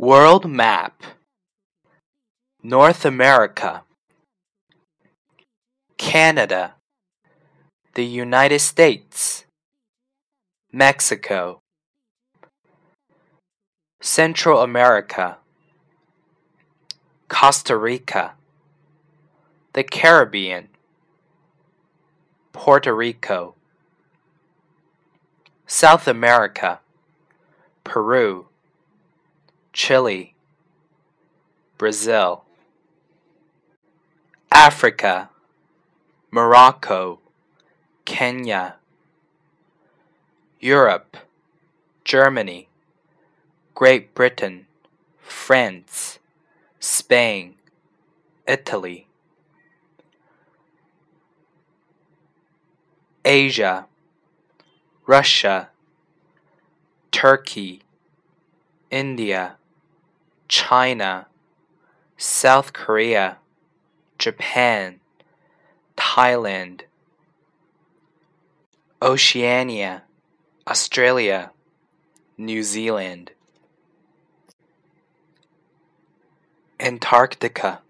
World map North America Canada The United States Mexico Central America Costa Rica The Caribbean Puerto Rico South America Peru Chile, Brazil, Africa, Morocco, Kenya, Europe, Germany, Great Britain, France, Spain, Italy, Asia, Russia, Turkey, India, China, South Korea, Japan, Thailand, Oceania, Australia, New Zealand, Antarctica.